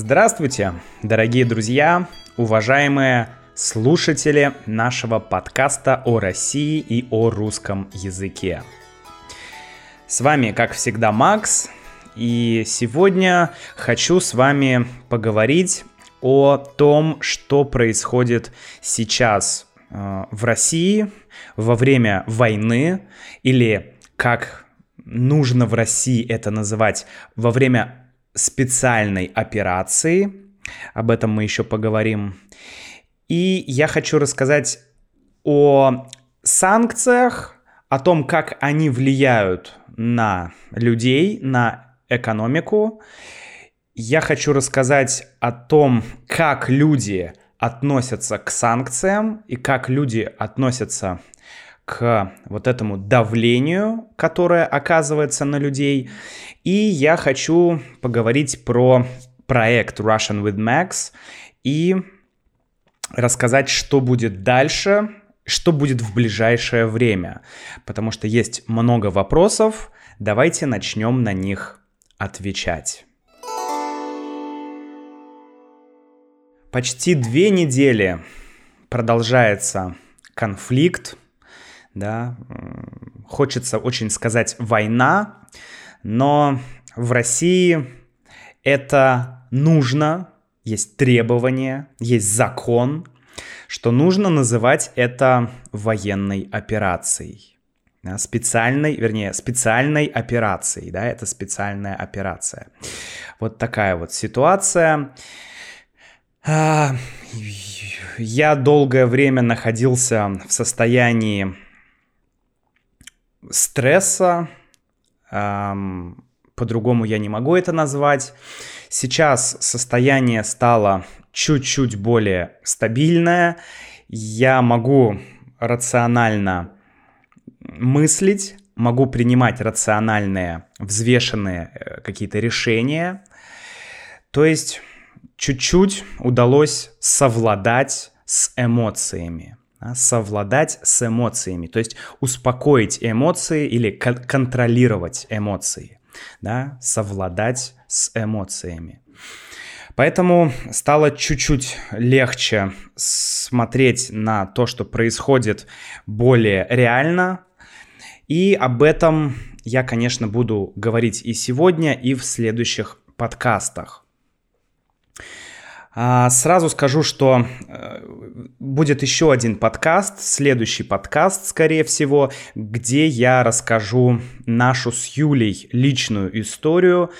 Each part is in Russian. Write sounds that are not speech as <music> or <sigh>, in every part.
Здравствуйте, дорогие друзья, уважаемые слушатели нашего подкаста о России и о русском языке. С вами, как всегда, Макс, и сегодня хочу с вами поговорить о том, что происходит сейчас э, в России во время войны или как нужно в России это называть во время специальной операции. Об этом мы еще поговорим. И я хочу рассказать о санкциях, о том, как они влияют на людей, на экономику. Я хочу рассказать о том, как люди относятся к санкциям и как люди относятся к вот этому давлению, которое оказывается на людей. И я хочу поговорить про проект Russian with Max и рассказать, что будет дальше, что будет в ближайшее время. Потому что есть много вопросов, давайте начнем на них отвечать. Почти две недели продолжается конфликт да, хочется очень сказать война, но в России это нужно, есть требования, есть закон, что нужно называть это военной операцией. Да, специальной, вернее, специальной операцией, да, это специальная операция. Вот такая вот ситуация. А, я долгое время находился в состоянии стресса, эм, по-другому я не могу это назвать. Сейчас состояние стало чуть-чуть более стабильное. Я могу рационально мыслить, могу принимать рациональные, взвешенные э, какие-то решения. То есть чуть-чуть удалось совладать с эмоциями совладать с эмоциями, то есть успокоить эмоции или контролировать эмоции, да, совладать с эмоциями. Поэтому стало чуть-чуть легче смотреть на то, что происходит более реально. И об этом я, конечно, буду говорить и сегодня, и в следующих подкастах. А, сразу скажу, что э, будет еще один подкаст, следующий подкаст, скорее всего, где я расскажу нашу с Юлей личную историю,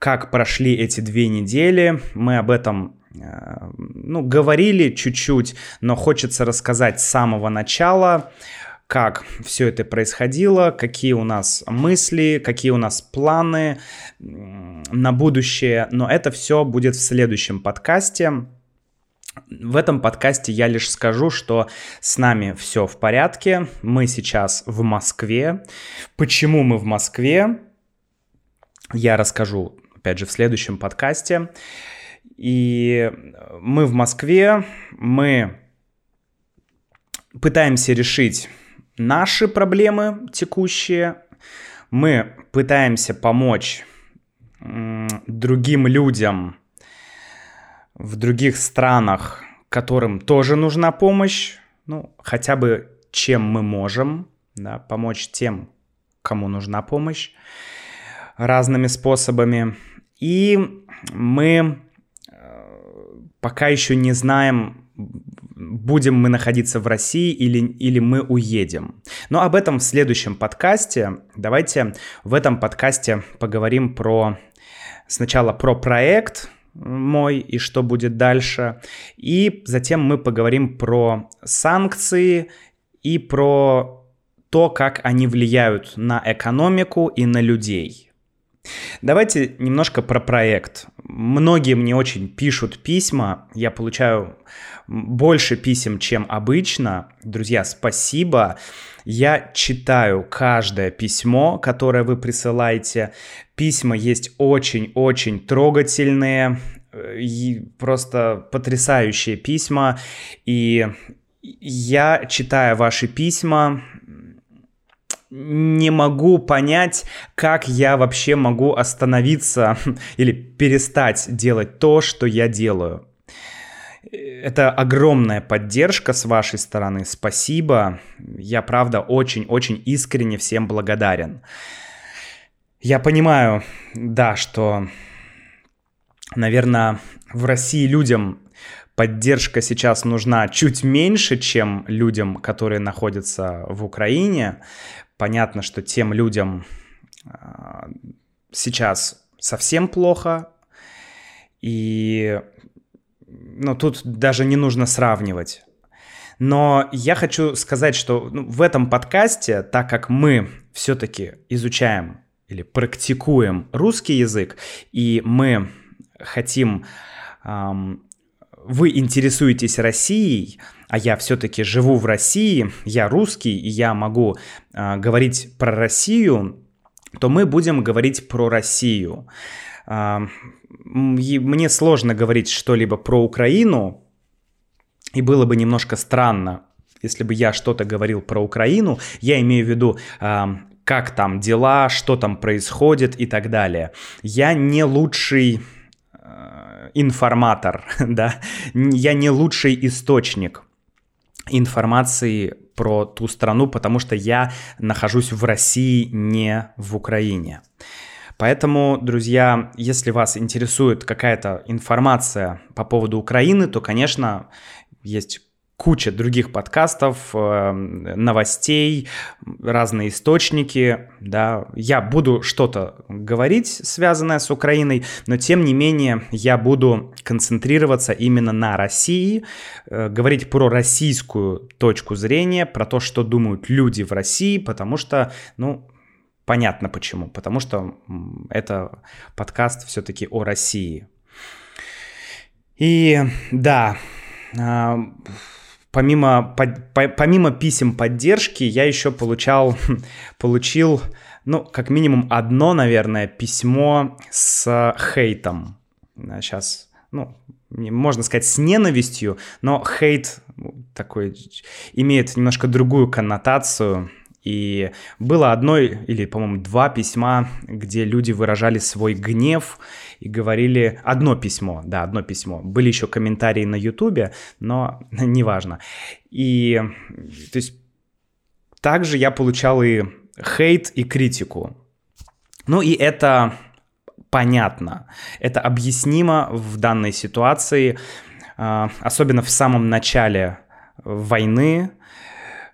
как прошли эти две недели. Мы об этом э, ну, говорили чуть-чуть, но хочется рассказать с самого начала как все это происходило, какие у нас мысли, какие у нас планы на будущее. Но это все будет в следующем подкасте. В этом подкасте я лишь скажу, что с нами все в порядке. Мы сейчас в Москве. Почему мы в Москве? Я расскажу, опять же, в следующем подкасте. И мы в Москве, мы пытаемся решить наши проблемы текущие, мы пытаемся помочь другим людям в других странах, которым тоже нужна помощь, ну, хотя бы чем мы можем, да, помочь тем, кому нужна помощь разными способами. И мы э, пока еще не знаем, будем мы находиться в России или, или мы уедем. Но об этом в следующем подкасте. Давайте в этом подкасте поговорим про сначала про проект мой и что будет дальше, и затем мы поговорим про санкции и про то, как они влияют на экономику и на людей. Давайте немножко про проект. Многие мне очень пишут письма, я получаю больше писем, чем обычно. Друзья, спасибо. Я читаю каждое письмо, которое вы присылаете. Письма есть очень-очень трогательные, э, и просто потрясающие письма. И я, читая ваши письма, не могу понять, как я вообще могу остановиться <laughs> или перестать делать то, что я делаю. Это огромная поддержка с вашей стороны. Спасибо. Я, правда, очень-очень искренне всем благодарен. Я понимаю, да, что, наверное, в России людям поддержка сейчас нужна чуть меньше, чем людям, которые находятся в Украине. Понятно, что тем людям а, сейчас совсем плохо, и ну, тут даже не нужно сравнивать. Но я хочу сказать, что ну, в этом подкасте, так как мы все-таки изучаем или практикуем русский язык, и мы хотим эм, вы интересуетесь Россией, а я все-таки живу в России, я русский, и я могу э, говорить про Россию, то мы будем говорить про Россию. Э, мне сложно говорить что-либо про Украину, и было бы немножко странно, если бы я что-то говорил про Украину. Я имею в виду, э, как там дела, что там происходит и так далее. Я не лучший информатор, <laughs> да, я не лучший источник информации про ту страну, потому что я нахожусь в России, не в Украине. Поэтому, друзья, если вас интересует какая-то информация по поводу Украины, то, конечно, есть куча других подкастов, э, новостей, разные источники, да. Я буду что-то говорить, связанное с Украиной, но тем не менее я буду концентрироваться именно на России, э, говорить про российскую точку зрения, про то, что думают люди в России, потому что, ну, понятно почему, потому что это подкаст все-таки о России. И да, а, помимо, помимо писем поддержки, я еще получал, <laughs> получил, ну, как минимум одно, наверное, письмо с хейтом. Сейчас, ну, можно сказать, с ненавистью, но хейт такой имеет немножко другую коннотацию. И было одно или, по-моему, два письма, где люди выражали свой гнев и говорили... Одно письмо, да, одно письмо. Были еще комментарии на Ютубе, но <laughs> неважно. И, то есть, также я получал и хейт, и критику. Ну и это понятно, это объяснимо в данной ситуации, а, особенно в самом начале войны,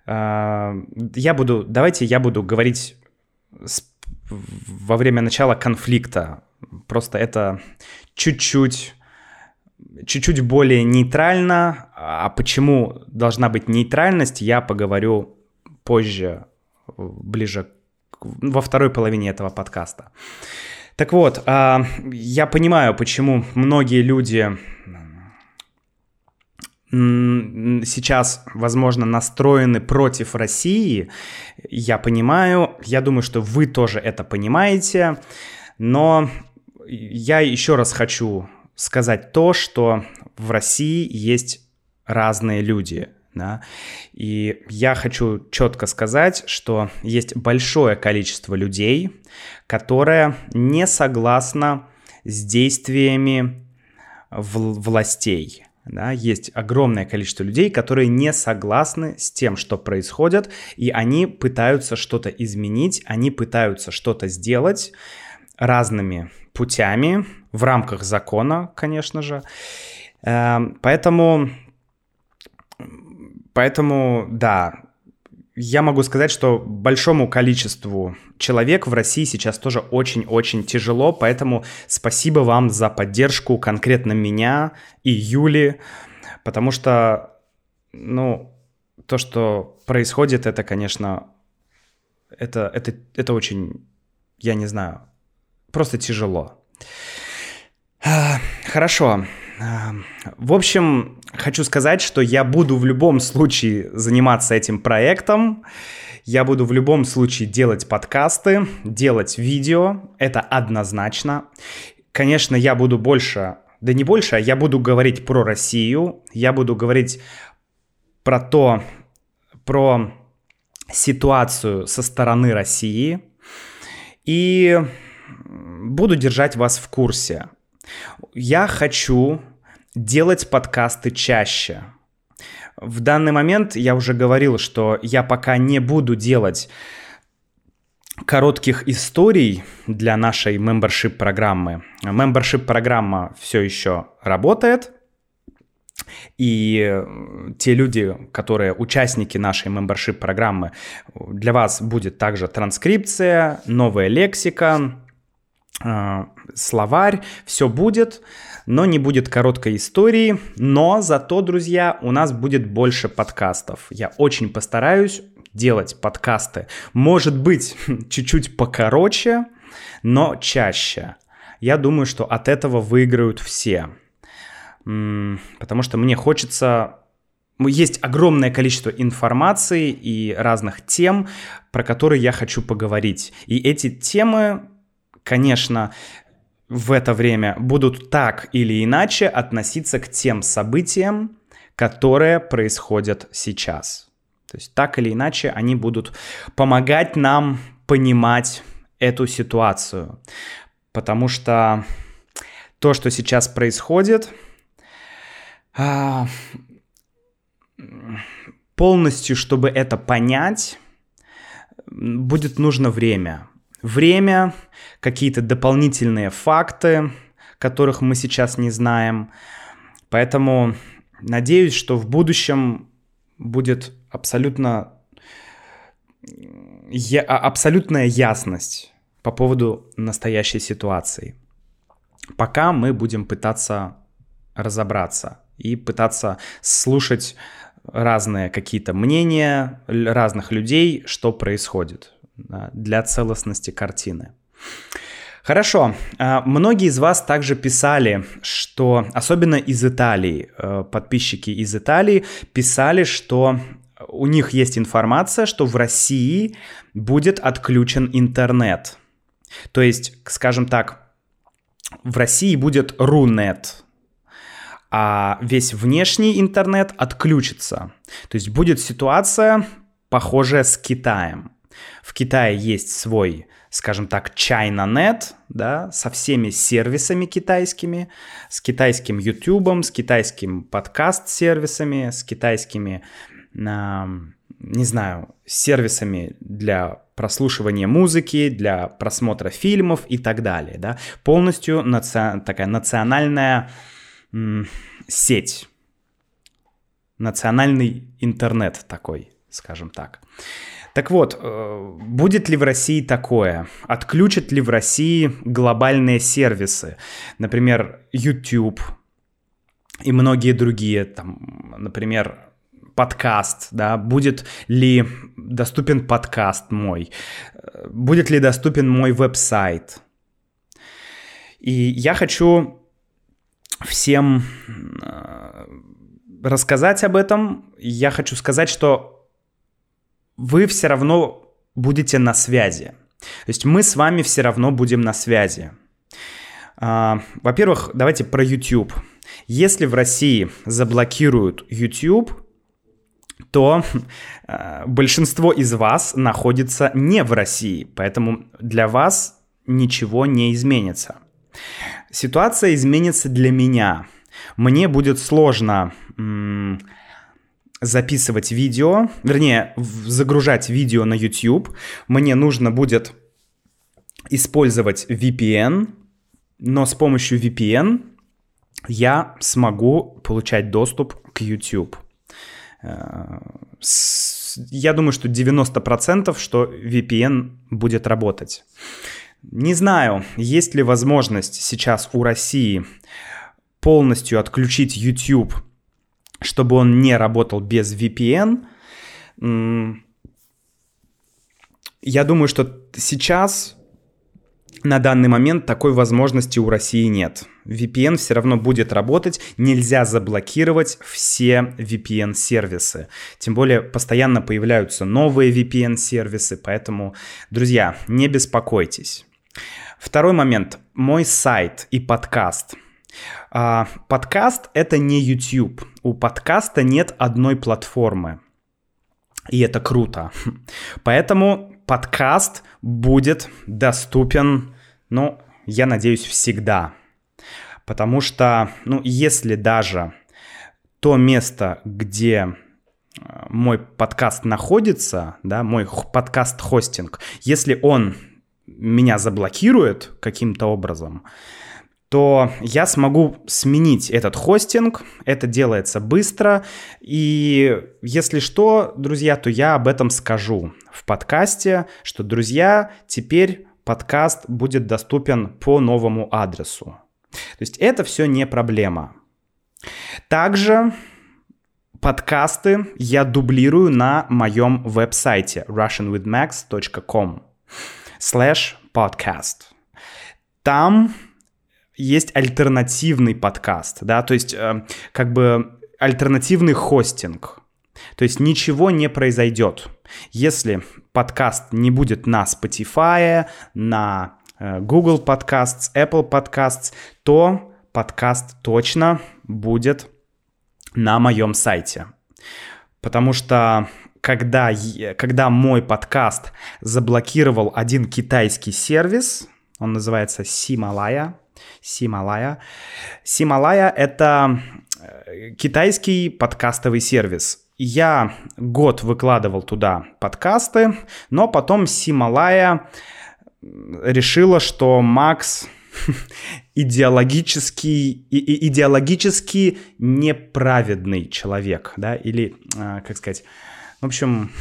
я буду, давайте я буду говорить с, во время начала конфликта. Просто это чуть-чуть чуть-чуть более нейтрально. А почему должна быть нейтральность, я поговорю позже, ближе во второй половине этого подкаста. Так вот, а, я понимаю, почему многие люди сейчас, возможно, настроены против России, я понимаю, я думаю, что вы тоже это понимаете, но я еще раз хочу сказать то, что в России есть разные люди, да, и я хочу четко сказать, что есть большое количество людей, которые не согласны с действиями властей, да, есть огромное количество людей, которые не согласны с тем, что происходит, и они пытаются что-то изменить, они пытаются что-то сделать разными путями, в рамках закона, конечно же. Эм, поэтому, поэтому, да, я могу сказать, что большому количеству человек в России сейчас тоже очень-очень тяжело, поэтому спасибо вам за поддержку конкретно меня и Юли, потому что, ну, то, что происходит, это, конечно, это, это, это очень, я не знаю, просто тяжело. Хорошо. В общем, хочу сказать, что я буду в любом случае заниматься этим проектом. Я буду в любом случае делать подкасты, делать видео. Это однозначно. Конечно, я буду больше, да не больше, а я буду говорить про Россию. Я буду говорить про то, про ситуацию со стороны России и буду держать вас в курсе. Я хочу делать подкасты чаще. В данный момент я уже говорил, что я пока не буду делать коротких историй для нашей membership программы. Membership программа все еще работает, и те люди, которые участники нашей membership программы, для вас будет также транскрипция, новая лексика, э, словарь, все будет, но не будет короткой истории, но зато, друзья, у нас будет больше подкастов. Я очень постараюсь делать подкасты. Может быть, <laughs> чуть-чуть покороче, но чаще. Я думаю, что от этого выиграют все. Потому что мне хочется есть огромное количество информации и разных тем, про которые я хочу поговорить. И эти темы, конечно, в это время будут так или иначе относиться к тем событиям, которые происходят сейчас. То есть так или иначе они будут помогать нам понимать эту ситуацию. Потому что то, что сейчас происходит, а, полностью, чтобы это понять, будет нужно время. Время, какие-то дополнительные факты, которых мы сейчас не знаем. Поэтому надеюсь, что в будущем будет абсолютно я, а, абсолютная ясность по поводу настоящей ситуации. Пока мы будем пытаться разобраться и пытаться слушать разные какие-то мнения разных людей, что происходит для целостности картины. Хорошо. А, многие из вас также писали, что, особенно из Италии, э, подписчики из Италии писали, что у них есть информация, что в России будет отключен интернет. То есть, скажем так, в России будет Рунет, а весь внешний интернет отключится. То есть будет ситуация, похожая с Китаем. В Китае есть свой, скажем так, ChinaNet, да, со всеми сервисами китайскими, с китайским YouTube, с китайским подкаст-сервисами, с китайскими не знаю, сервисами для прослушивания музыки, для просмотра фильмов и так далее, да, полностью наци... такая национальная м- сеть, национальный интернет такой, скажем так. Так вот, э, будет ли в России такое? Отключат ли в России глобальные сервисы? Например, YouTube и многие другие, там, например, подкаст, да, будет ли доступен подкаст мой, будет ли доступен мой веб-сайт. И я хочу всем э, рассказать об этом. Я хочу сказать, что вы все равно будете на связи. То есть мы с вами все равно будем на связи. А, во-первых, давайте про YouTube. Если в России заблокируют YouTube, то э, большинство из вас находится не в России, поэтому для вас ничего не изменится. Ситуация изменится для меня. Мне будет сложно м- записывать видео, вернее, загружать видео на YouTube. Мне нужно будет использовать VPN, но с помощью VPN я смогу получать доступ к YouTube. Я думаю, что 90% что VPN будет работать. Не знаю, есть ли возможность сейчас у России полностью отключить YouTube, чтобы он не работал без VPN. Я думаю, что сейчас на данный момент такой возможности у России нет. VPN все равно будет работать, нельзя заблокировать все VPN-сервисы. Тем более постоянно появляются новые VPN-сервисы, поэтому, друзья, не беспокойтесь. Второй момент. Мой сайт и подкаст. А, подкаст — это не YouTube. У подкаста нет одной платформы. И это круто. Поэтому подкаст будет доступен, ну, я надеюсь, всегда. Потому что, ну, если даже то место, где э, мой подкаст находится, да, мой подкаст-хостинг, если он меня заблокирует каким-то образом, то я смогу сменить этот хостинг. Это делается быстро. И если что, друзья, то я об этом скажу в подкасте, что, друзья, теперь подкаст будет доступен по новому адресу. То есть это все не проблема. Также подкасты я дублирую на моем веб-сайте russianwithmax.com slash podcast. Там есть альтернативный подкаст, да, то есть э, как бы альтернативный хостинг. То есть ничего не произойдет, если подкаст не будет на Spotify, на э, Google Podcasts, Apple Podcasts, то подкаст точно будет на моем сайте. Потому что когда, когда мой подкаст заблокировал один китайский сервис, он называется Сималая, Сималая. Сималая — это э, китайский подкастовый сервис. Я год выкладывал туда подкасты, но потом Сималая решила, что Макс <laughs> идеологически, идеологически неправедный человек, да, или, э, как сказать, в общем,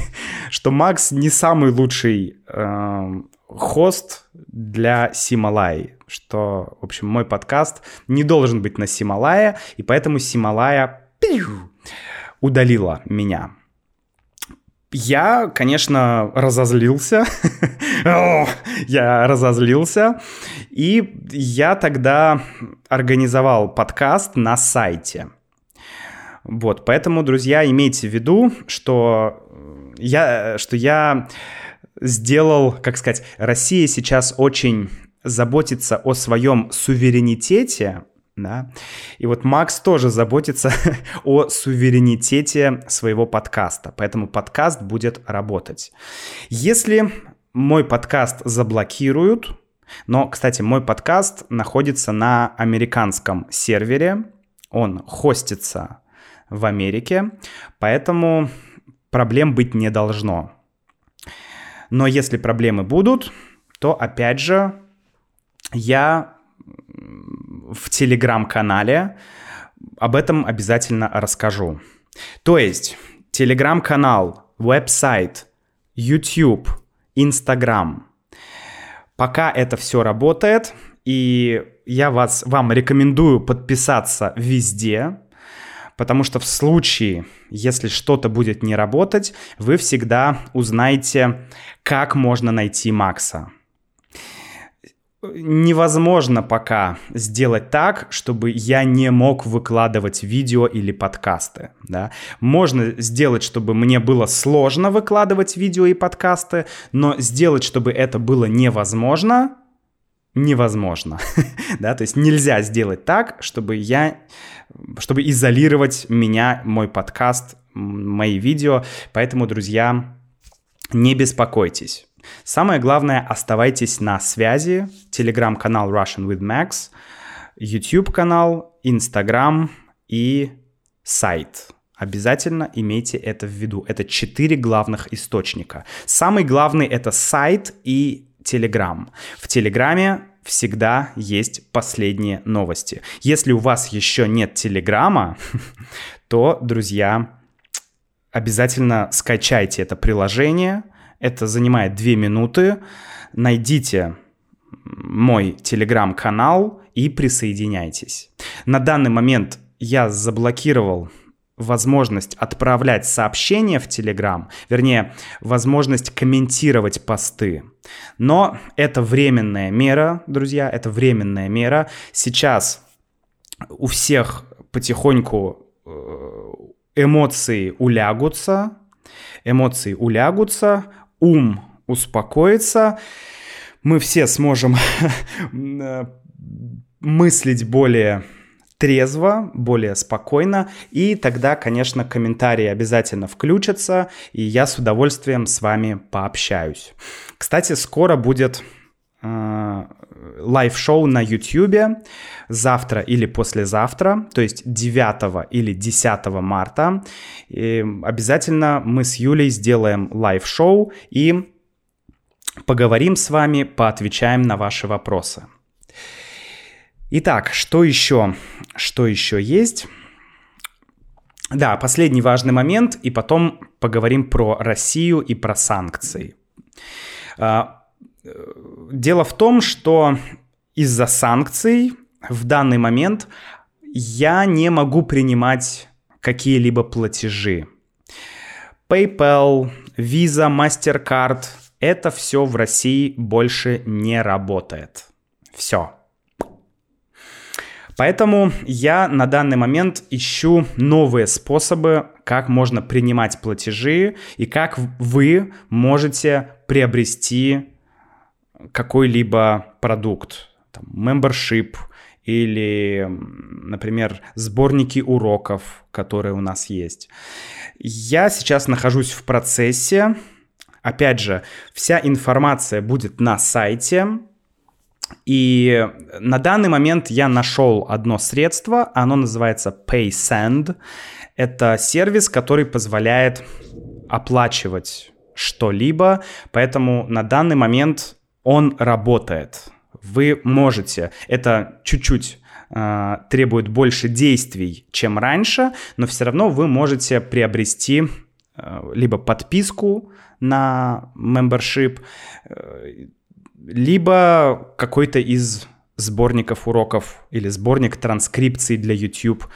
<laughs> что Макс не самый лучший э, хост для Сималай, что, в общем, мой подкаст не должен быть на Сималая, и поэтому Сималая удалила меня. Я, конечно, разозлился. <laughs> я разозлился. И я тогда организовал подкаст на сайте. Вот, поэтому, друзья, имейте в виду, что я, что я сделал, как сказать, Россия сейчас очень заботится о своем суверенитете, да, и вот Макс тоже заботится <laughs> о суверенитете своего подкаста, поэтому подкаст будет работать. Если мой подкаст заблокируют, но, кстати, мой подкаст находится на американском сервере, он хостится в Америке, поэтому проблем быть не должно. Но если проблемы будут, то опять же я в телеграм-канале об этом обязательно расскажу. То есть телеграм-канал, веб-сайт, YouTube, Instagram. Пока это все работает, и я вас, вам рекомендую подписаться везде, потому что в случае, если что-то будет не работать, вы всегда узнаете, как можно найти Макса. Невозможно пока сделать так, чтобы я не мог выкладывать видео или подкасты. Да? Можно сделать, чтобы мне было сложно выкладывать видео и подкасты, но сделать, чтобы это было невозможно, невозможно. <laughs> да? То есть нельзя сделать так, чтобы я чтобы изолировать меня, мой подкаст, мои видео. Поэтому, друзья, не беспокойтесь. Самое главное, оставайтесь на связи. Телеграм-канал Russian with Max, YouTube-канал, Instagram и сайт. Обязательно имейте это в виду. Это четыре главных источника. Самый главный это сайт и Телеграм. В Телеграме всегда есть последние новости. Если у вас еще нет Телеграма, <laughs> то, друзья, обязательно скачайте это приложение. Это занимает 2 минуты. Найдите мой телеграм-канал и присоединяйтесь. На данный момент я заблокировал возможность отправлять сообщения в Телеграм, вернее, возможность комментировать посты. Но это временная мера, друзья, это временная мера. Сейчас у всех потихоньку э, эмоции улягутся, эмоции улягутся, ум успокоится, мы все сможем <laughs> мыслить более трезво, более спокойно, и тогда, конечно, комментарии обязательно включатся, и я с удовольствием с вами пообщаюсь. Кстати, скоро будет э, live-шоу на YouTube завтра или послезавтра, то есть 9 или 10 марта. И обязательно мы с Юлей сделаем live-шоу и поговорим с вами, поотвечаем на ваши вопросы. Итак, что еще? Что еще есть? Да, последний важный момент, и потом поговорим про Россию и про санкции. Дело в том, что из-за санкций в данный момент я не могу принимать какие-либо платежи. PayPal, Visa, MasterCard – это все в России больше не работает. Все. Поэтому я на данный момент ищу новые способы, как можно принимать платежи и как вы можете приобрести какой-либо продукт, там, membership или, например, сборники уроков, которые у нас есть. Я сейчас нахожусь в процессе. Опять же, вся информация будет на сайте. И на данный момент я нашел одно средство, оно называется PaySend. Это сервис, который позволяет оплачивать что-либо, поэтому на данный момент он работает. Вы можете, это чуть-чуть э, требует больше действий, чем раньше, но все равно вы можете приобрести э, либо подписку на membership, э, либо какой-то из сборников уроков или сборник транскрипций для YouTube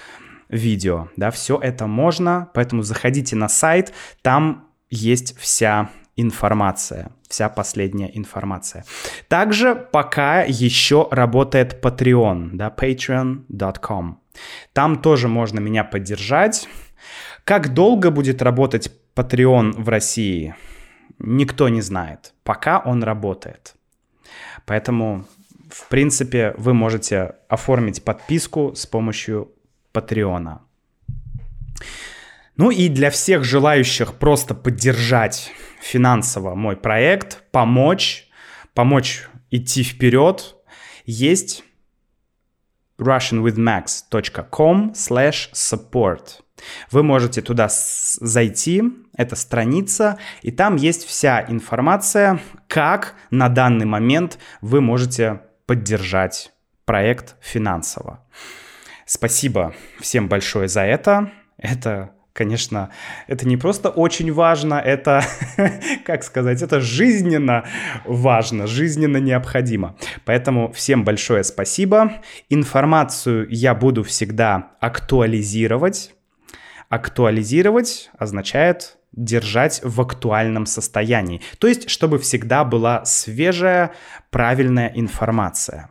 видео, да, все это можно, поэтому заходите на сайт, там есть вся информация, вся последняя информация. Также пока еще работает Patreon, да, patreon.com. Там тоже можно меня поддержать. Как долго будет работать Patreon в России, никто не знает. Пока он работает. Поэтому, в принципе, вы можете оформить подписку с помощью Патреона. Ну и для всех желающих просто поддержать финансово мой проект, помочь, помочь идти вперед, есть russianwithmax.com slash support. Вы можете туда зайти, это страница, и там есть вся информация, как на данный момент вы можете поддержать проект финансово. Спасибо всем большое за это. Это конечно, это не просто очень важно, это, <laughs> как сказать, это жизненно важно, жизненно необходимо. Поэтому всем большое спасибо. Информацию я буду всегда актуализировать. Актуализировать означает держать в актуальном состоянии. То есть, чтобы всегда была свежая, правильная информация.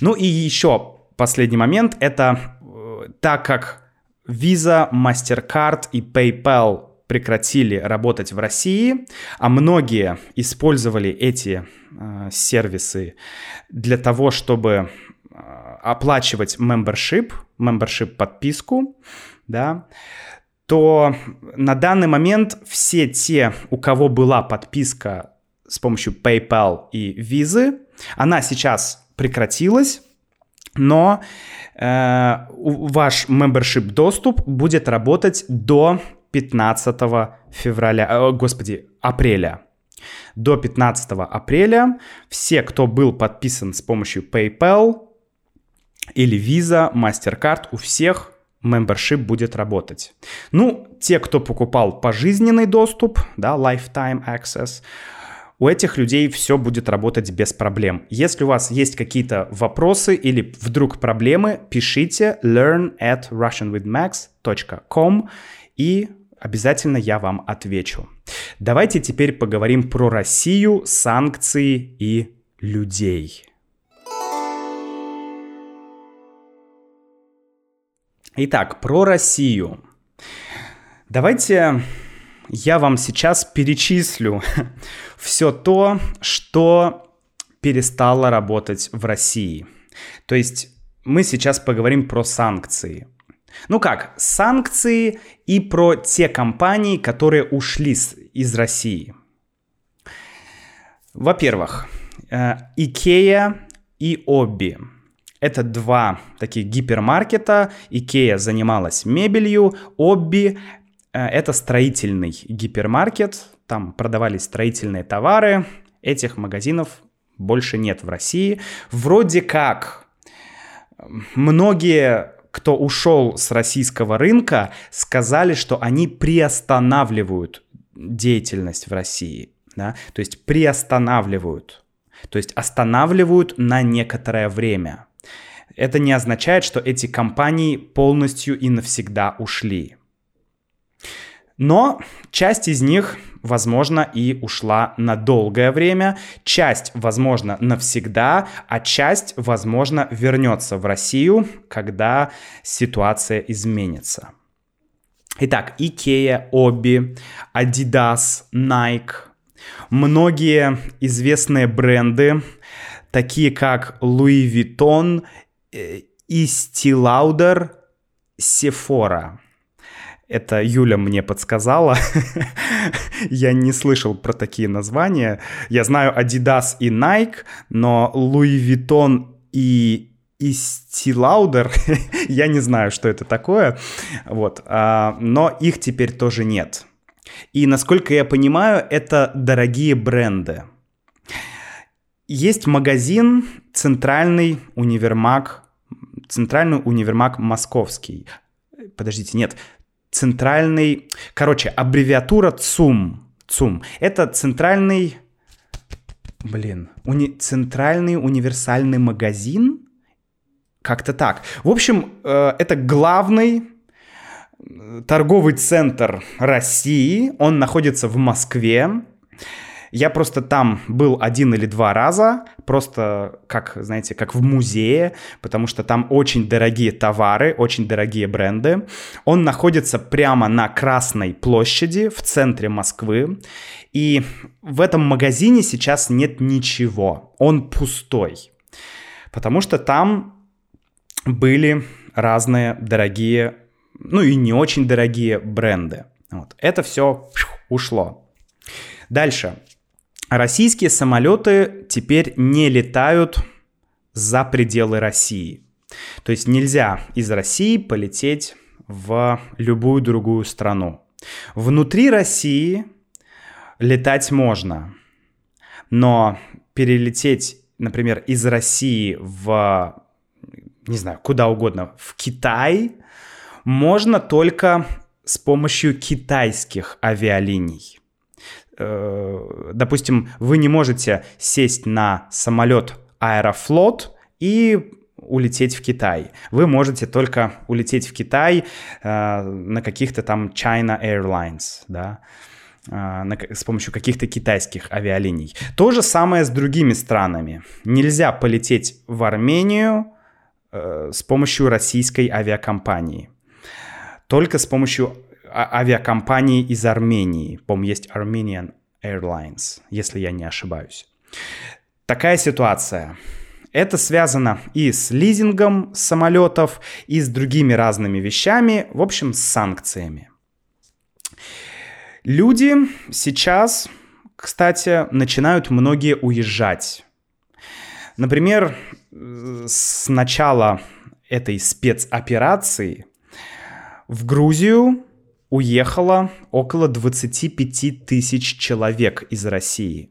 Ну и еще последний момент, это э, так как Visa, MasterCard и PayPal прекратили работать в России, а многие использовали эти э, сервисы для того, чтобы э, оплачивать membership, membership подписку, да, то на данный момент все те, у кого была подписка с помощью PayPal и Visa, она сейчас прекратилась, но э, ваш membership доступ будет работать до 15 февраля, э, господи, апреля. До 15 апреля все, кто был подписан с помощью PayPal или Visa, MasterCard, у всех membership будет работать. Ну, те, кто покупал пожизненный доступ, да, lifetime access, у этих людей все будет работать без проблем. Если у вас есть какие-то вопросы или вдруг проблемы, пишите learn at russianwithmax.com и обязательно я вам отвечу. Давайте теперь поговорим про Россию, санкции и людей. Итак, про Россию. Давайте я вам сейчас перечислю <laughs> все то, что перестало работать в России. То есть мы сейчас поговорим про санкции. Ну как, санкции и про те компании, которые ушли из России. Во-первых, Икея и ОБИ. Это два таких гипермаркета. Икея занималась мебелью, э, это строительный гипермаркет. Там продавались строительные товары. Этих магазинов больше нет в России. Вроде как многие кто ушел с российского рынка, сказали, что они приостанавливают деятельность в России. Да? То есть приостанавливают. То есть останавливают на некоторое время. Это не означает, что эти компании полностью и навсегда ушли. Но часть из них, возможно, и ушла на долгое время, часть, возможно, навсегда, а часть, возможно, вернется в Россию, когда ситуация изменится. Итак, Икея, Оби, Adidas, Nike, многие известные бренды, такие как Louis Vuitton, Estee Lauder, Sephora – это Юля мне подсказала. <laughs> Я не слышал про такие названия. Я знаю Adidas и Nike, но Louis Vuitton и Estee Lauder, <laughs> я не знаю, что это такое, вот, а, но их теперь тоже нет. И насколько я понимаю, это дорогие бренды. Есть магазин Центральный универмаг, Центральный универмаг Московский. Подождите, нет, центральный, короче, аббревиатура ЦУМ. ЦУМ. Это центральный, блин, уни, центральный универсальный магазин. Как-то так. В общем, э, это главный э, торговый центр России. Он находится в Москве. Я просто там был один или два раза, просто как, знаете, как в музее, потому что там очень дорогие товары, очень дорогие бренды. Он находится прямо на Красной площади в центре Москвы. И в этом магазине сейчас нет ничего. Он пустой. Потому что там были разные дорогие, ну и не очень дорогие бренды. Вот. Это все ушло. Дальше. Российские самолеты теперь не летают за пределы России. То есть нельзя из России полететь в любую другую страну. Внутри России летать можно, но перелететь, например, из России в, не знаю, куда угодно, в Китай можно только с помощью китайских авиалиний. Э, допустим, вы не можете сесть на самолет Аэрофлот и улететь в Китай. Вы можете только улететь в Китай э, на каких-то там China Airlines, да, э, на, с помощью каких-то китайских авиалиний. То же самое с другими странами. Нельзя полететь в Армению э, с помощью российской авиакомпании. Только с помощью а, авиакомпании из Армении. По-моему, есть Armenian Airlines, если я не ошибаюсь. Такая ситуация. Это связано и с лизингом самолетов, и с другими разными вещами, в общем, с санкциями. Люди сейчас, кстати, начинают многие уезжать. Например, с начала этой спецоперации в Грузию уехало около 25 тысяч человек из России.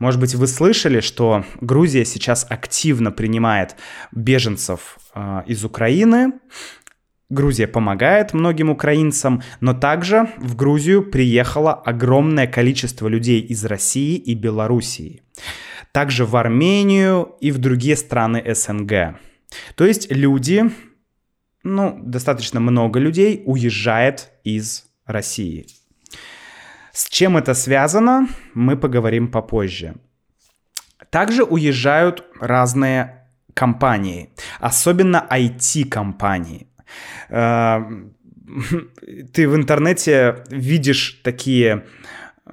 Может быть, вы слышали, что Грузия сейчас активно принимает беженцев э, из Украины. Грузия помогает многим украинцам, но также в Грузию приехало огромное количество людей из России и Белоруссии. Также в Армению и в другие страны СНГ. То есть люди ну, достаточно много людей уезжает из России. С чем это связано, мы поговорим попозже. Также уезжают разные компании, особенно IT-компании. Э, <laughs> ты в интернете видишь такие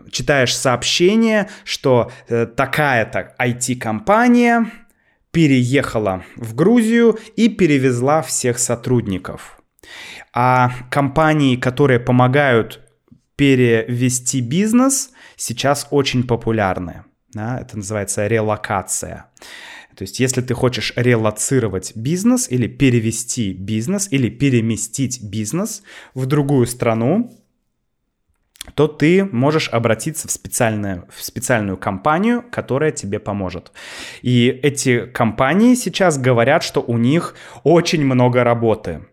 читаешь сообщения, что э, такая-то IT-компания переехала в Грузию и перевезла всех сотрудников. А компании, которые помогают перевести бизнес, сейчас очень популярны. Да? Это называется релокация. То есть, если ты хочешь релацировать бизнес или перевести бизнес или переместить бизнес в другую страну, то ты можешь обратиться в специальную, в специальную компанию, которая тебе поможет. И эти компании сейчас говорят, что у них очень много работы.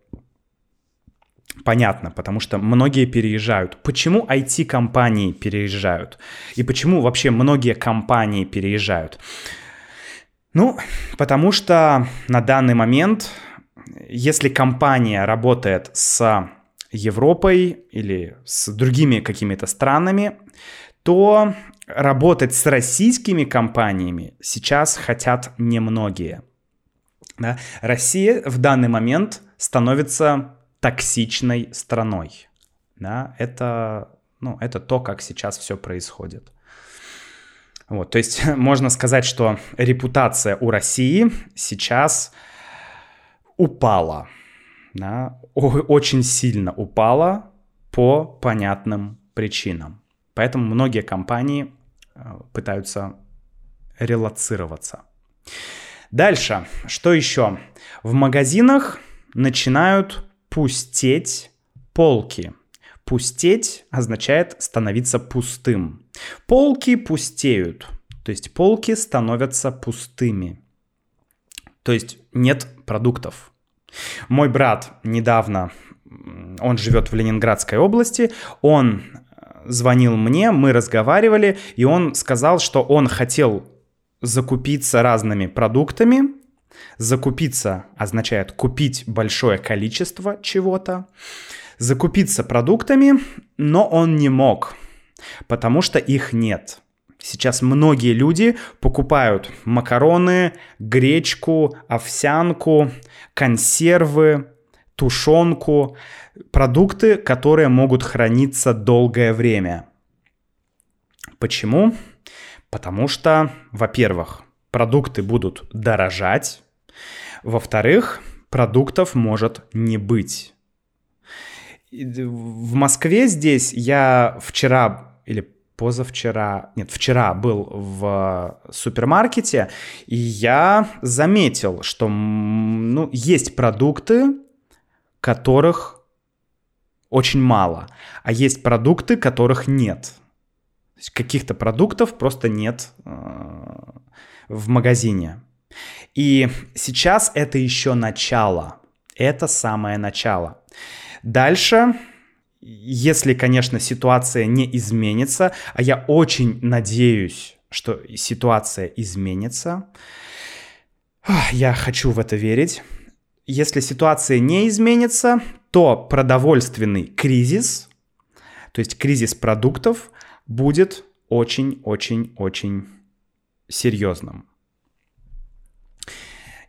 Понятно, потому что многие переезжают. Почему IT-компании переезжают? И почему вообще многие компании переезжают? Ну, потому что на данный момент, если компания работает с Европой или с другими какими-то странами, то работать с российскими компаниями сейчас хотят немногие. Да? Россия в данный момент становится токсичной страной. Да? Это, ну, это то, как сейчас все происходит. Вот, то есть <laughs> можно сказать, что репутация у России сейчас упала да, очень сильно упала по понятным причинам. Поэтому многие компании э, пытаются релацироваться. Дальше, что еще? В магазинах начинают пустеть полки. Пустеть означает становиться пустым. Полки пустеют, то есть полки становятся пустыми. То есть нет продуктов. Мой брат недавно, он живет в Ленинградской области, он звонил мне, мы разговаривали, и он сказал, что он хотел закупиться разными продуктами. Закупиться означает купить большое количество чего-то. Закупиться продуктами, но он не мог, потому что их нет. Сейчас многие люди покупают макароны, гречку, овсянку, консервы, тушенку, продукты, которые могут храниться долгое время. Почему? Потому что, во-первых, продукты будут дорожать, во-вторых, продуктов может не быть. В Москве здесь я вчера или позавчера, нет, вчера был в супермаркете, и я заметил, что ну, есть продукты, которых очень мало, а есть продукты, которых нет. каких-то продуктов просто нет э, в магазине. И сейчас это еще начало. Это самое начало. Дальше если, конечно, ситуация не изменится, а я очень надеюсь, что ситуация изменится, я хочу в это верить. Если ситуация не изменится, то продовольственный кризис, то есть кризис продуктов, будет очень-очень-очень серьезным.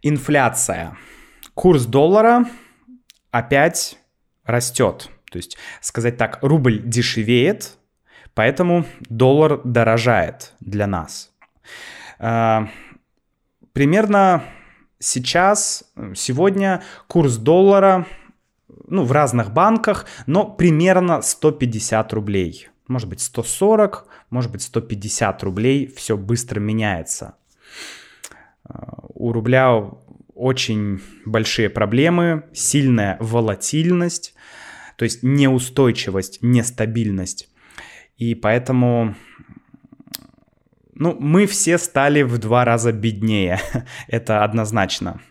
Инфляция. Курс доллара опять растет. То есть, сказать так, рубль дешевеет, поэтому доллар дорожает для нас. А, примерно сейчас, сегодня курс доллара ну, в разных банках, но примерно 150 рублей. Может быть 140, может быть 150 рублей, все быстро меняется. А, у рубля очень большие проблемы, сильная волатильность, то есть неустойчивость, нестабильность. И поэтому ну, мы все стали в два раза беднее, <laughs> это однозначно.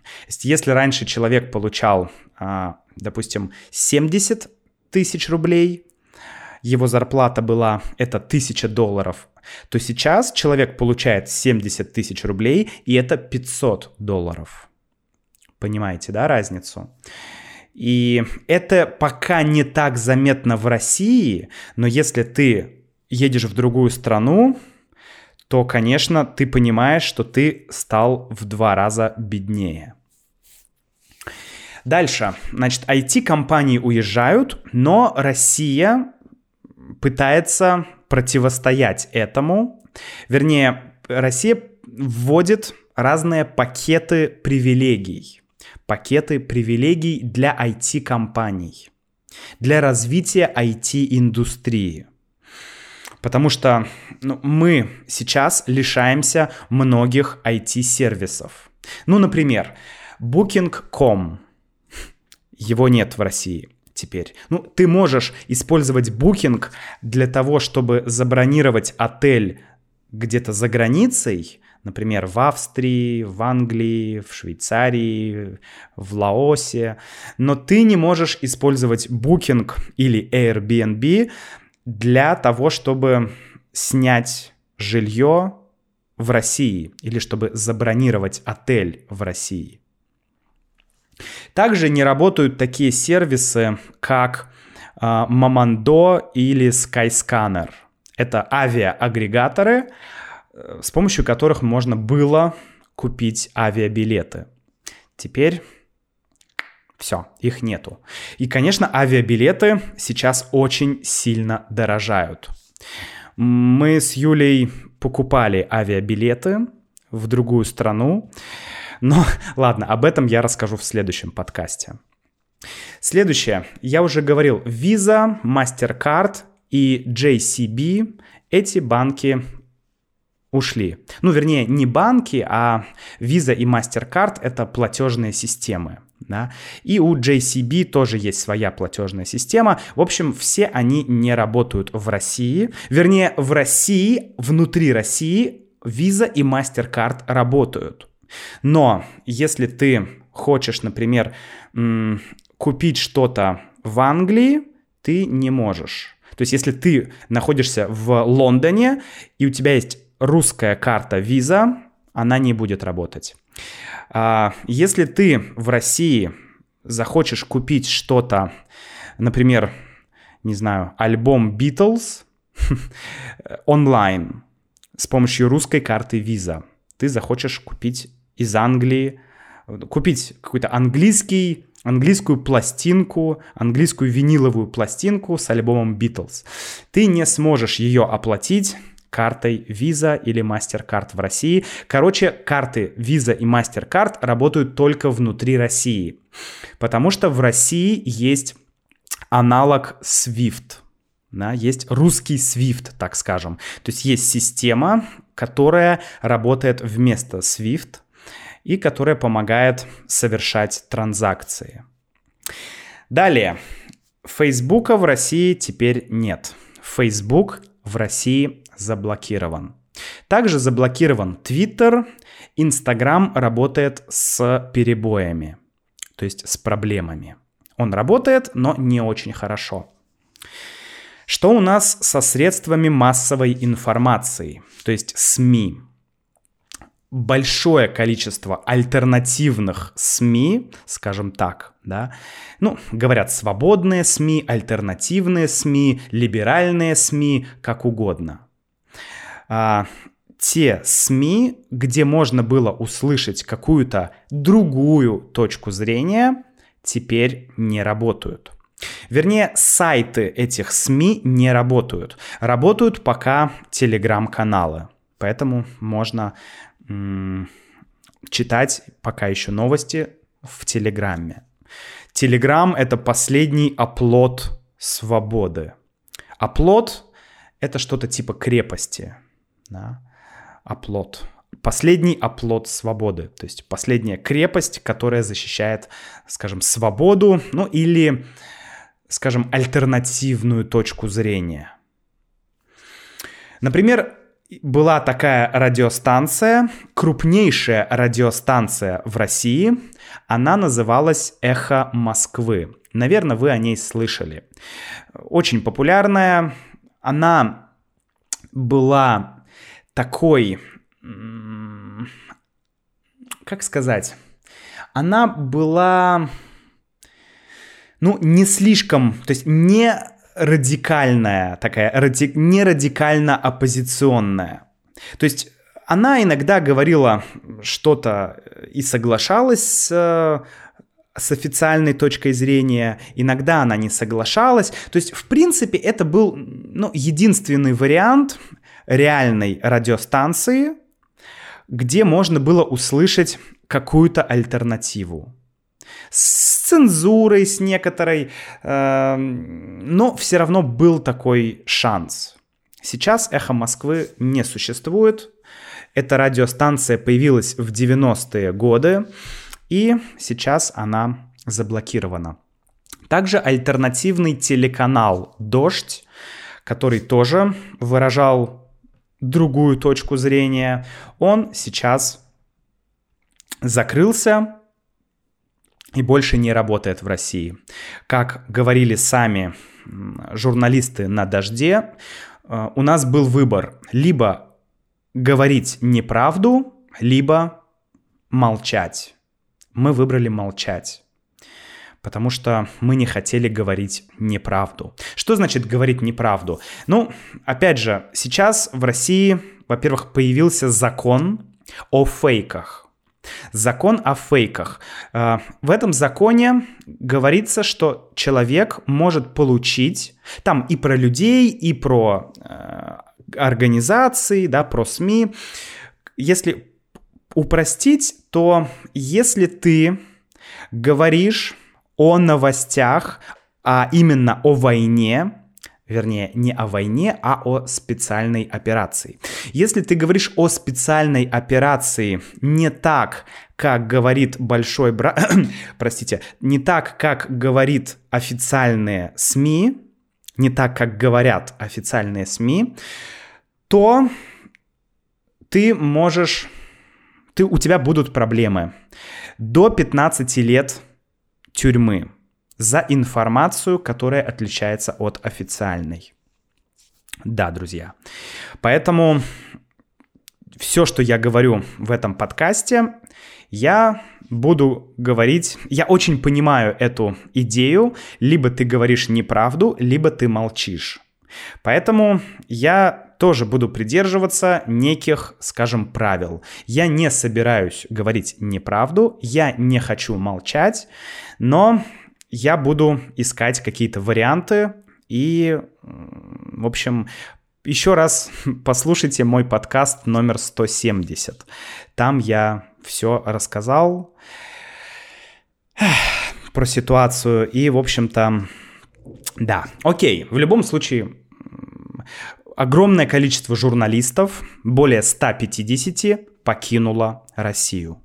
Если раньше человек получал, а, допустим, 70 тысяч рублей, его зарплата была это 1000 долларов, то сейчас человек получает 70 тысяч рублей, и это 500 долларов. Понимаете, да, разницу? И это пока не так заметно в России, но если ты едешь в другую страну, то, конечно, ты понимаешь, что ты стал в два раза беднее. Дальше. Значит, IT-компании уезжают, но Россия пытается противостоять этому. Вернее, Россия вводит разные пакеты привилегий. Пакеты привилегий для IT-компаний, для развития IT-индустрии. Потому что ну, мы сейчас лишаемся многих IT-сервисов. Ну, например, Booking.com. Его нет в России теперь. Ну, ты можешь использовать Booking для того, чтобы забронировать отель где-то за границей, например, в Австрии, в Англии, в Швейцарии, в Лаосе, но ты не можешь использовать Booking или Airbnb для того, чтобы снять жилье в России или чтобы забронировать отель в России. Также не работают такие сервисы, как Mamando а, или Skyscanner. Это авиаагрегаторы, э, с помощью которых можно было купить авиабилеты. Теперь все, их нету. И, конечно, авиабилеты сейчас очень сильно дорожают. Мы с Юлей покупали авиабилеты в другую страну. Но <laughs> ладно, об этом я расскажу в следующем подкасте. Следующее. Я уже говорил, Visa, MasterCard и JCB. Эти банки ушли. Ну, вернее, не банки, а Visa и MasterCard — это платежные системы. Да? И у JCB тоже есть своя платежная система. В общем, все они не работают в России. Вернее, в России, внутри России Visa и MasterCard работают. Но если ты хочешь, например, купить что-то в Англии, ты не можешь. То есть если ты находишься в Лондоне и у тебя есть русская карта Visa, она не будет работать. А, если ты в России захочешь купить что-то, например, не знаю, альбом Beatles <laughs> онлайн с помощью русской карты Visa, ты захочешь купить из Англии, купить какой-то английский английскую пластинку, английскую виниловую пластинку с альбомом Beatles. Ты не сможешь ее оплатить картой Visa или MasterCard в России. Короче, карты Visa и MasterCard работают только внутри России, потому что в России есть аналог SWIFT. Да, есть русский SWIFT, так скажем. То есть есть система, которая работает вместо SWIFT и которая помогает совершать транзакции. Далее. Фейсбука в России теперь нет. Facebook в России заблокирован. Также заблокирован Twitter, Instagram работает с перебоями, то есть с проблемами. Он работает, но не очень хорошо. Что у нас со средствами массовой информации, то есть СМИ? большое количество альтернативных СМИ, скажем так, да, ну, говорят свободные СМИ, альтернативные СМИ, либеральные СМИ, как угодно. А, те СМИ, где можно было услышать какую-то другую точку зрения, теперь не работают. Вернее, сайты этих СМИ не работают. Работают пока телеграм-каналы. Поэтому можно читать пока еще новости в Телеграме. Телеграм — это последний оплот свободы. Оплот — это что-то типа крепости. Да? Оплот. Последний оплот свободы. То есть последняя крепость, которая защищает, скажем, свободу, ну или, скажем, альтернативную точку зрения. Например, была такая радиостанция, крупнейшая радиостанция в России. Она называлась «Эхо Москвы». Наверное, вы о ней слышали. Очень популярная. Она была такой... Как сказать? Она была... Ну, не слишком... То есть не радикальная, такая ради... не радикально оппозиционная. То есть она иногда говорила что-то и соглашалась с, с официальной точкой зрения, иногда она не соглашалась. То есть, в принципе, это был ну, единственный вариант реальной радиостанции, где можно было услышать какую-то альтернативу. С цензурой, с некоторой, э, но все равно был такой шанс. Сейчас «Эхо Москвы» не существует. Эта радиостанция появилась в 90-е годы, и сейчас она заблокирована. Также альтернативный телеканал «Дождь», который тоже выражал другую точку зрения, он сейчас закрылся и больше не работает в России. Как говорили сами журналисты на «Дожде», э, у нас был выбор либо говорить неправду, либо молчать. Мы выбрали молчать потому что мы не хотели говорить неправду. Что значит говорить неправду? Ну, опять же, сейчас в России, во-первых, появился закон о фейках. Закон о фейках. Э, в этом законе говорится, что человек может получить там и про людей, и про э, организации, да, про СМИ. Если упростить, то если ты говоришь о новостях, а именно о войне, вернее, не о войне, а о специальной операции. Если ты говоришь о специальной операции не так, как говорит большой брат, <coughs> простите, не так, как говорит официальные СМИ, не так, как говорят официальные СМИ, то ты можешь, ты, у тебя будут проблемы. До 15 лет тюрьмы за информацию, которая отличается от официальной. Да, друзья. Поэтому все, что я говорю в этом подкасте, я буду говорить, я очень понимаю эту идею, либо ты говоришь неправду, либо ты молчишь. Поэтому я тоже буду придерживаться неких, скажем, правил. Я не собираюсь говорить неправду, я не хочу молчать, но я буду искать какие-то варианты и, в общем, еще раз <laughs> послушайте мой подкаст номер 170. Там я все рассказал <sighs> про ситуацию и, в общем-то, да, окей, в любом случае, огромное количество журналистов, более 150, покинуло Россию.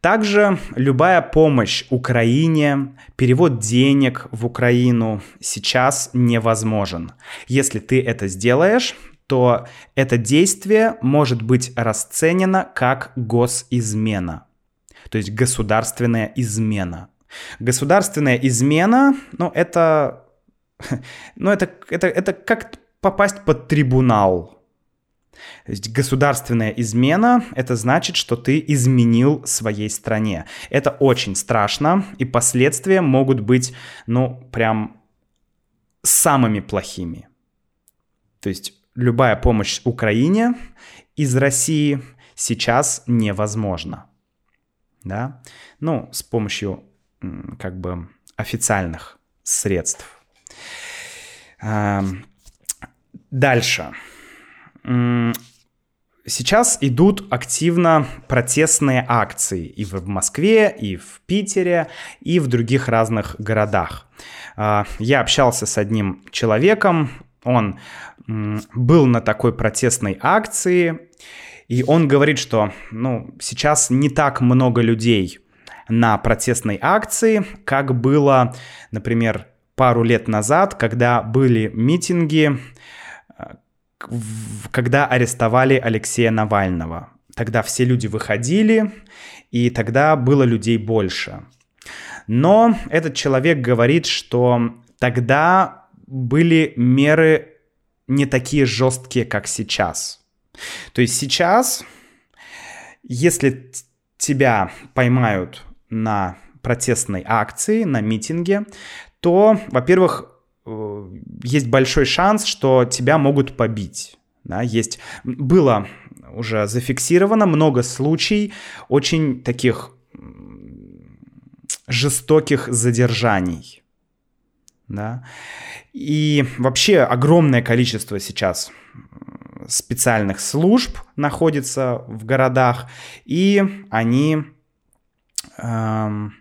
Также любая помощь Украине, перевод денег в Украину сейчас невозможен. Если ты это сделаешь, то это действие может быть расценено как госизмена, то есть государственная измена. Государственная измена, ну это, <laughs> ну это, это, это как попасть под трибунал, то есть государственная измена — это значит, что ты изменил своей стране. Это очень страшно, и последствия могут быть, ну, прям самыми плохими. То есть любая помощь Украине из России сейчас невозможна. Да? Ну, с помощью как бы официальных средств. Дальше. Сейчас идут активно протестные акции и в Москве, и в Питере, и в других разных городах. А, я общался с одним человеком, он был на такой протестной акции, и он говорит, что ну, сейчас не так много людей на протестной акции, как было, например, пару лет назад, когда были митинги, когда арестовали Алексея Навального. Тогда все люди выходили, и тогда было людей больше. Но этот человек говорит, что тогда были меры не такие жесткие, как сейчас. То есть сейчас, если тебя поймают на протестной акции, на митинге, то, во-первых, Э, есть большой шанс, что тебя могут побить. Да, есть, было уже зафиксировано много случаев очень таких жестоких задержаний. Да? И вообще огромное количество сейчас специальных служб находится в городах, и они, эм,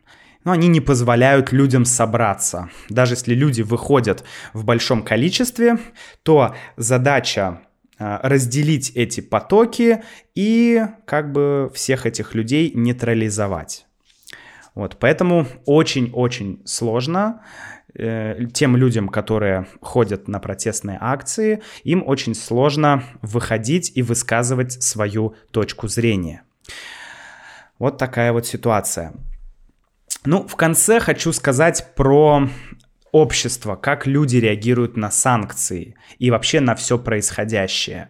ну, они не позволяют людям собраться. Даже если люди выходят в большом количестве, то задача э, разделить эти потоки и как бы всех этих людей нейтрализовать. Вот, поэтому очень-очень сложно э, тем людям, которые ходят на протестные акции, им очень сложно выходить и высказывать свою точку зрения. Вот такая вот ситуация. Ну, в конце хочу сказать про общество, как люди реагируют на санкции и вообще на все происходящее.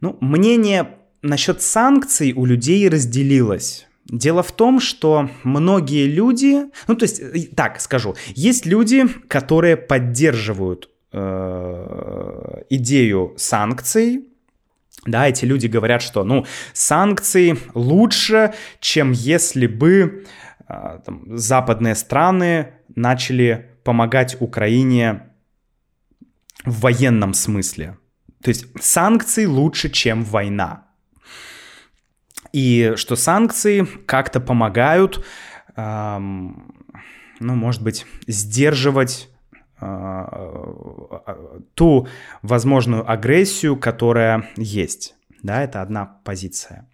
Ну, мнение насчет санкций у людей разделилось. Дело в том, что многие люди, ну то есть, э, так скажу, есть люди, которые поддерживают э, идею санкций, да, эти люди говорят, что, ну, санкции лучше, чем если бы там, западные страны начали помогать Украине в военном смысле. То есть санкции лучше, чем война и что санкции как-то помогают, эм, ну, может быть, сдерживать э, ту возможную агрессию, которая есть. Да, это одна позиция.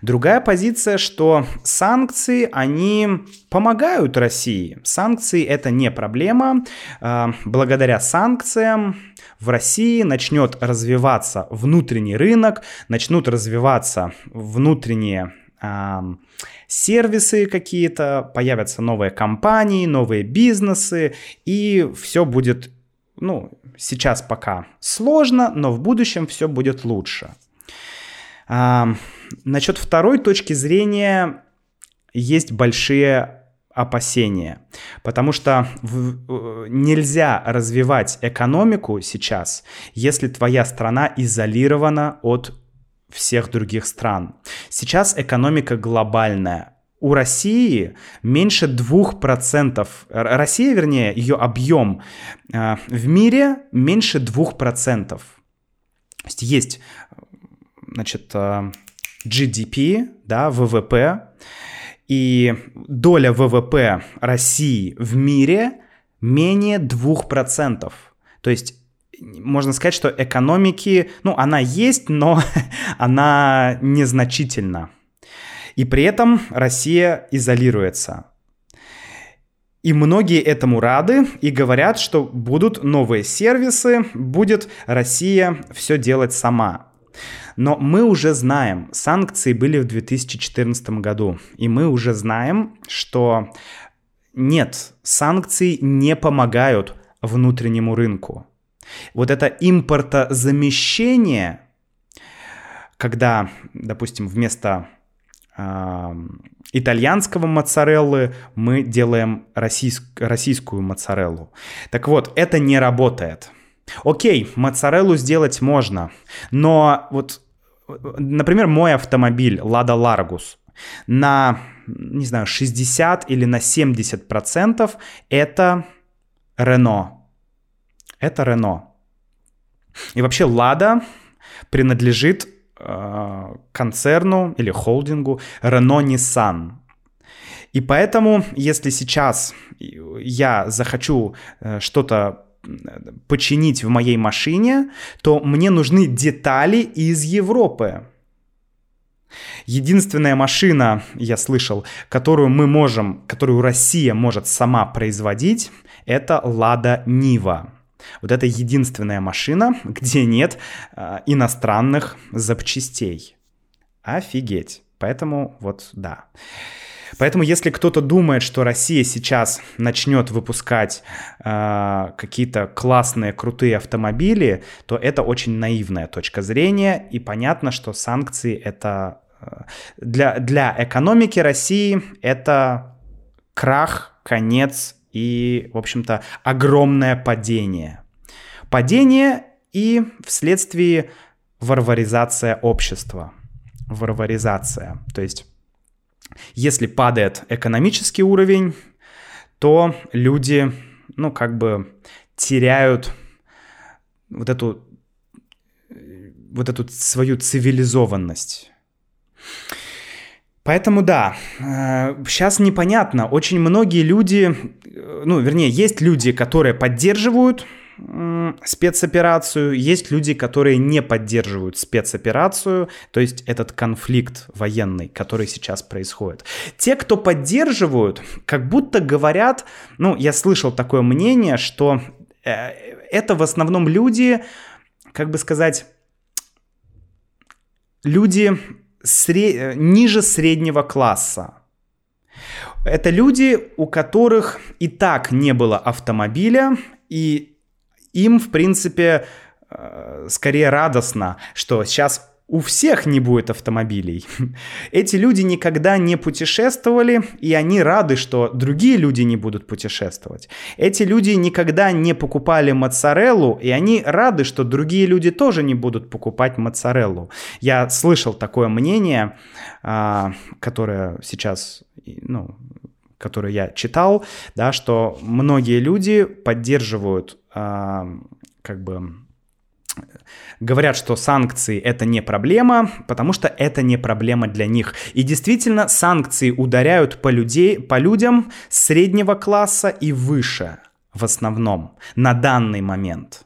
Другая позиция, что санкции, они помогают России. Санкции это не проблема. А, благодаря санкциям в России начнет развиваться внутренний рынок, начнут развиваться внутренние сервисы какие-то, появятся новые компании, новые бизнесы, и все будет, ну, сейчас пока сложно, но в будущем все будет лучше. Насчет второй точки зрения есть большие опасения, потому что в, нельзя развивать экономику сейчас, если твоя страна изолирована от всех других стран. Сейчас экономика глобальная. У России меньше 2%, Россия, вернее, ее объем э, в мире меньше 2%. То есть есть значит, э, GDP, да, ВВП, и доля ВВП России в мире менее 2%. То есть можно сказать, что экономики, ну, она есть, но <laughs> она незначительна. И при этом Россия изолируется. И многие этому рады и говорят, что будут новые сервисы, будет Россия все делать сама. Но мы уже знаем, санкции были в 2014 году, и мы уже знаем, что нет, санкции не помогают внутреннему рынку. Вот это импортозамещение, когда, допустим, вместо э, итальянского моцареллы мы делаем российск, российскую моцареллу. Так вот, это не работает. Окей, моцареллу сделать можно, но вот, например, мой автомобиль Lada Largus на, не знаю, 60 или на 70 процентов это Renault. Это Renault. И вообще Lada принадлежит э, концерну или холдингу Renault Nissan. И поэтому, если сейчас я захочу э, что-то починить в моей машине, то мне нужны детали из Европы. Единственная машина, я слышал, которую мы можем, которую Россия может сама производить, это Лада Нива. Вот это единственная машина, <laughs> где нет э, иностранных запчастей. Офигеть. Поэтому вот да. Поэтому, если кто-то думает, что Россия сейчас начнет выпускать э, какие-то классные, крутые автомобили, то это очень наивная точка зрения. И понятно, что санкции это э, для, для экономики России это крах, конец и, в общем-то, огромное падение. Падение и вследствие варваризация общества. Варваризация. То есть если падает экономический уровень, то люди, ну, как бы теряют вот эту вот эту свою цивилизованность. Поэтому да, сейчас э, непонятно. Очень многие люди, э, ну, вернее, есть люди, которые поддерживают спецоперацию, есть люди, которые не поддерживают спецоперацию, то есть этот конфликт военный, который сейчас происходит. Те, кто поддерживают, как будто говорят, ну, я слышал такое мнение, что э, это в основном люди, как бы сказать, люди сре- ниже среднего класса. Это люди, у которых и так не было автомобиля, и им, в принципе, э, скорее радостно, что сейчас у всех не будет автомобилей. <laughs> Эти люди никогда не путешествовали, и они рады, что другие люди не будут путешествовать. Эти люди никогда не покупали моцареллу, и они рады, что другие люди тоже не будут покупать моцареллу. Я слышал такое мнение, а, которое сейчас, ну, которое я читал, да, что многие люди поддерживают а, как бы говорят, что санкции это не проблема, потому что это не проблема для них. И действительно, санкции ударяют по, людей, по людям среднего класса и выше в основном на данный момент.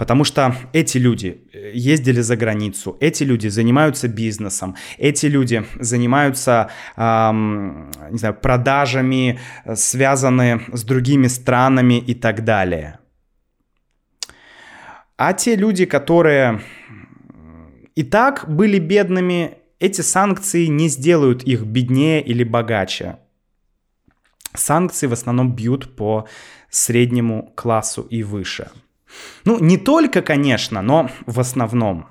Потому что эти люди э, ездили за границу, эти люди занимаются бизнесом, эти люди занимаются, эм, не знаю, продажами, э, связаны с другими странами и так далее. А те люди, которые и так были бедными, эти санкции не сделают их беднее или богаче. Санкции в основном бьют по среднему классу и выше. Ну, не только, конечно, но в основном.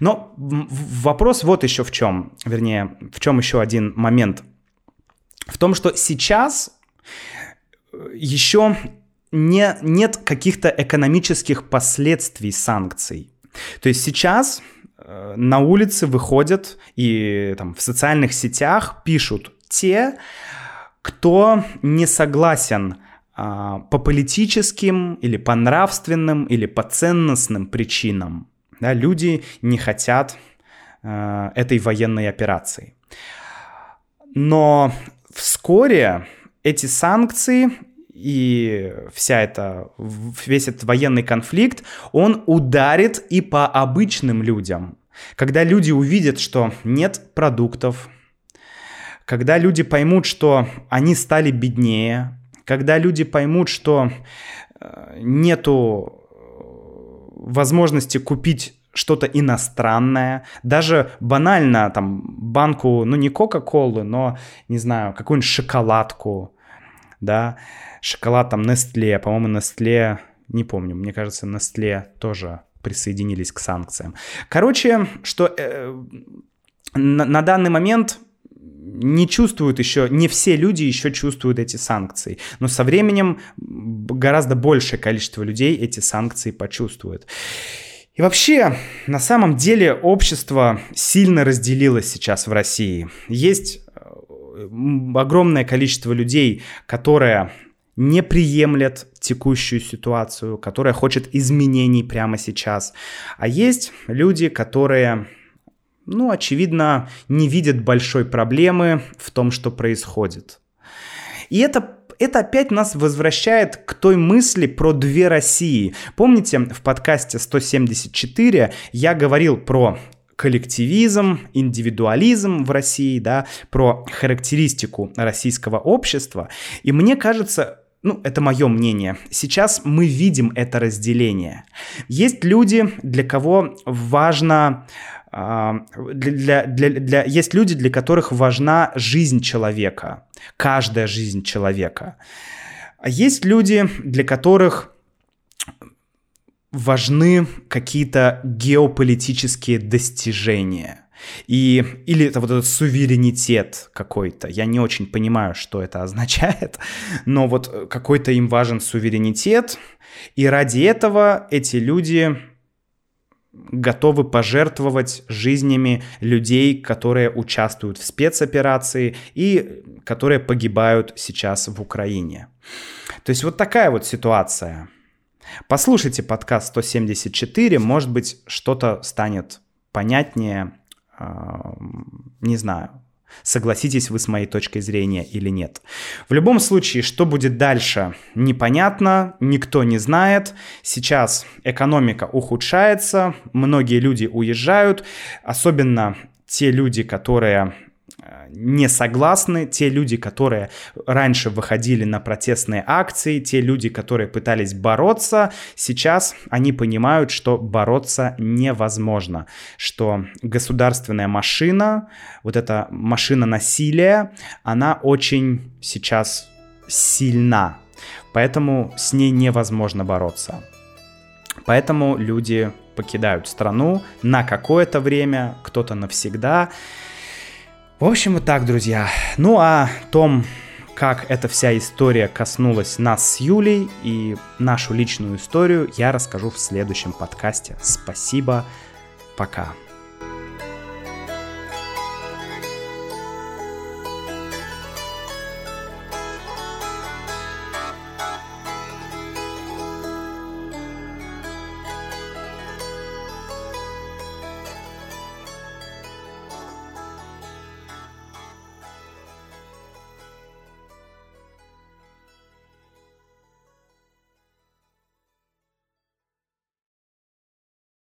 Но вопрос вот еще в чем, вернее, в чем еще один момент. В том, что сейчас еще не, нет каких-то экономических последствий санкций. То есть сейчас э, на улице выходят и там, в социальных сетях пишут те, кто не согласен по политическим или по нравственным или по ценностным причинам. Да, люди не хотят а, этой военной операции. Но вскоре эти санкции и вся эта, весь этот военный конфликт, он ударит и по обычным людям. Когда люди увидят, что нет продуктов, когда люди поймут, что они стали беднее, когда люди поймут, что э, нету э, возможности купить что-то иностранное, даже банально там банку, ну не Кока-Колы, но, не знаю, какую-нибудь шоколадку, да, шоколад там Nestle, по-моему, Nestle, не помню, мне кажется, Nestle тоже присоединились к санкциям. Короче, что э, на, на данный момент не чувствуют еще, не все люди еще чувствуют эти санкции, но со временем гораздо большее количество людей эти санкции почувствует. И вообще, на самом деле, общество сильно разделилось сейчас в России. Есть огромное количество людей, которые не приемлет текущую ситуацию, которая хочет изменений прямо сейчас. А есть люди, которые, ну, очевидно, не видят большой проблемы в том, что происходит. И это это опять нас возвращает к той мысли про две России. Помните, в подкасте 174 я говорил про коллективизм, индивидуализм в России, да, про характеристику российского общества. И мне кажется, ну, это мое мнение. Сейчас мы видим это разделение. Есть люди, для кого важно... Uh, для, для, для, есть люди, для которых важна жизнь человека, каждая жизнь человека. А есть люди, для которых важны какие-то геополитические достижения – и, или это вот этот суверенитет какой-то. Я не очень понимаю, что это означает, <laughs> но вот какой-то им важен суверенитет. И ради этого эти люди готовы пожертвовать жизнями людей, которые участвуют в спецоперации и которые погибают сейчас в Украине. То есть вот такая вот ситуация. Послушайте подкаст 174, может быть, что-то станет понятнее, а, не знаю, согласитесь вы с моей точкой зрения или нет. В любом случае, что будет дальше, непонятно, никто не знает. Сейчас экономика ухудшается, многие люди уезжают, особенно те люди, которые не согласны, те люди, которые раньше выходили на протестные акции, те люди, которые пытались бороться, сейчас они понимают, что бороться невозможно, что государственная машина, вот эта машина насилия, она очень сейчас сильна, поэтому с ней невозможно бороться. Поэтому люди покидают страну на какое-то время, кто-то навсегда. В общем, вот так, друзья. Ну а том, как эта вся история коснулась нас с Юлей и нашу личную историю, я расскажу в следующем подкасте. Спасибо, пока.